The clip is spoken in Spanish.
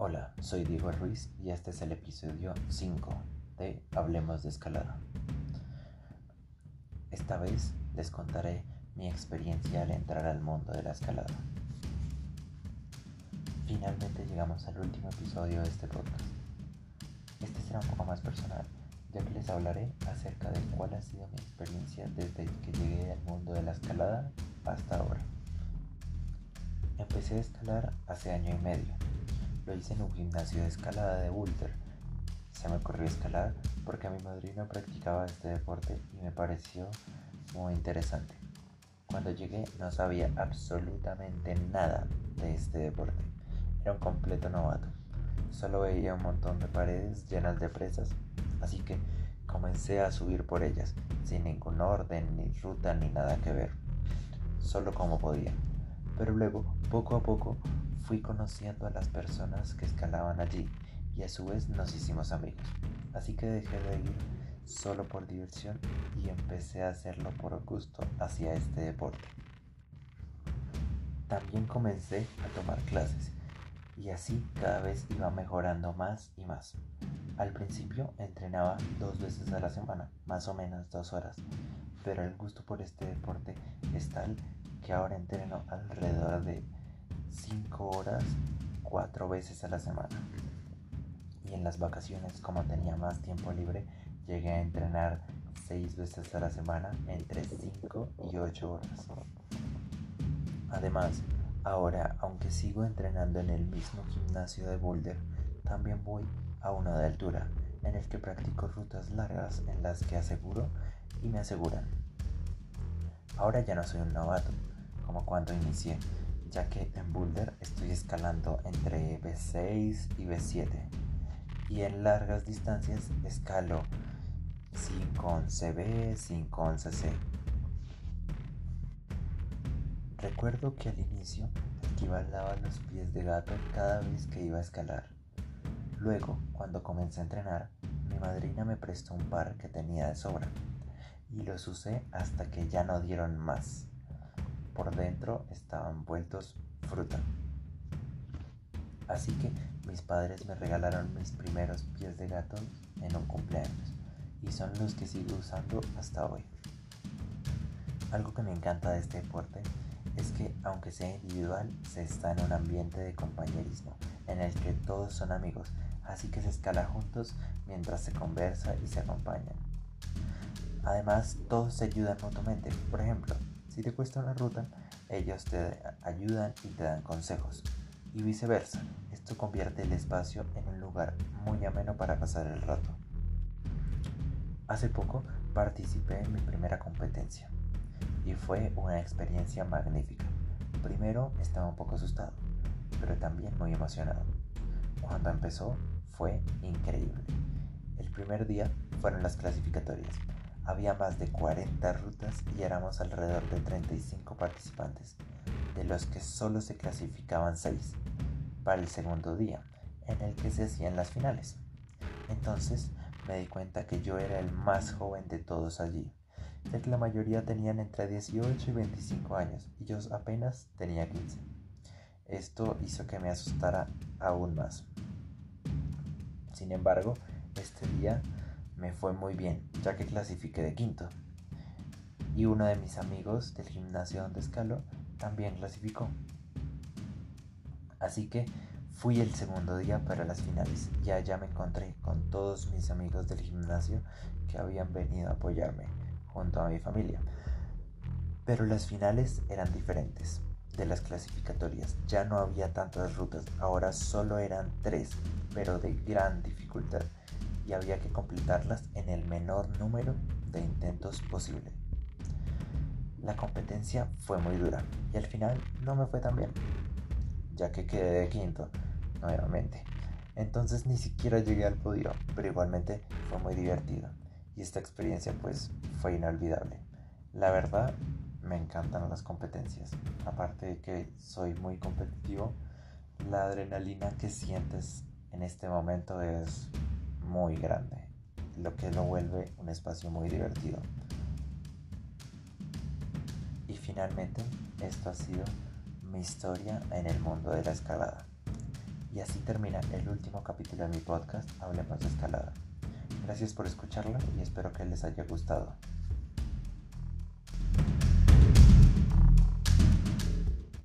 Hola, soy Diego Ruiz y este es el episodio 5 de Hablemos de Escalada. Esta vez les contaré mi experiencia al entrar al mundo de la escalada. Finalmente llegamos al último episodio de este podcast. Este será un poco más personal, ya que les hablaré acerca de cuál ha sido mi experiencia desde que llegué al mundo de la escalada hasta ahora. Empecé a escalar hace año y medio. Lo hice en un gimnasio de escalada de Boulder. Se me ocurrió escalar porque mi madrina practicaba este deporte y me pareció muy interesante. Cuando llegué no sabía absolutamente nada de este deporte. Era un completo novato. Solo veía un montón de paredes llenas de presas, así que comencé a subir por ellas, sin ningún orden, ni ruta, ni nada que ver. Solo como podía. Pero luego, poco a poco, fui conociendo a las personas que escalaban allí y a su vez nos hicimos amigos. Así que dejé de ir solo por diversión y empecé a hacerlo por gusto hacia este deporte. También comencé a tomar clases y así cada vez iba mejorando más y más. Al principio entrenaba dos veces a la semana, más o menos dos horas, pero el gusto por este deporte es tal que ahora entreno alrededor de 5 horas 4 veces a la semana. Y en las vacaciones, como tenía más tiempo libre, llegué a entrenar 6 veces a la semana entre 5 y 8 horas. Además, ahora, aunque sigo entrenando en el mismo gimnasio de Boulder, también voy a uno de altura, en el que practico rutas largas en las que aseguro y me aseguran. Ahora ya no soy un novato, como cuando inicié, ya que en Boulder estoy escalando entre B6 y B7 y en largas distancias escalo 511B, 511C. Recuerdo que al inicio esquivalaba los pies de gato cada vez que iba a escalar. Luego, cuando comencé a entrenar, mi madrina me prestó un par que tenía de sobra y los usé hasta que ya no dieron más por dentro estaban vueltos fruta. Así que mis padres me regalaron mis primeros pies de gato en un cumpleaños y son los que sigo usando hasta hoy. Algo que me encanta de este deporte es que aunque sea individual, se está en un ambiente de compañerismo en el que todos son amigos, así que se escala juntos mientras se conversa y se acompañan. Además, todos se ayudan mutuamente. Por ejemplo, si te cuesta una ruta, ellos te ayudan y te dan consejos. Y viceversa, esto convierte el espacio en un lugar muy ameno para pasar el rato. Hace poco participé en mi primera competencia y fue una experiencia magnífica. Primero estaba un poco asustado, pero también muy emocionado. Cuando empezó fue increíble. El primer día fueron las clasificatorias había más de 40 rutas y éramos alrededor de 35 participantes, de los que solo se clasificaban 6 para el segundo día, en el que se hacían las finales. Entonces me di cuenta que yo era el más joven de todos allí, ya que la mayoría tenían entre 18 y 25 años y yo apenas tenía 15. Esto hizo que me asustara aún más. Sin embargo, este día me fue muy bien, ya que clasifiqué de quinto. Y uno de mis amigos del gimnasio donde escalo también clasificó. Así que fui el segundo día para las finales y allá me encontré con todos mis amigos del gimnasio que habían venido a apoyarme junto a mi familia. Pero las finales eran diferentes de las clasificatorias. Ya no había tantas rutas, ahora solo eran tres, pero de gran dificultad y había que completarlas en el menor número de intentos posible. La competencia fue muy dura y al final no me fue tan bien, ya que quedé de quinto nuevamente. Entonces ni siquiera llegué al podio, pero igualmente fue muy divertido y esta experiencia pues fue inolvidable. La verdad me encantan las competencias, aparte de que soy muy competitivo, la adrenalina que sientes en este momento es muy grande, lo que lo vuelve un espacio muy divertido. Y finalmente, esto ha sido mi historia en el mundo de la escalada. Y así termina el último capítulo de mi podcast, Hablemos de Escalada. Gracias por escucharlo y espero que les haya gustado.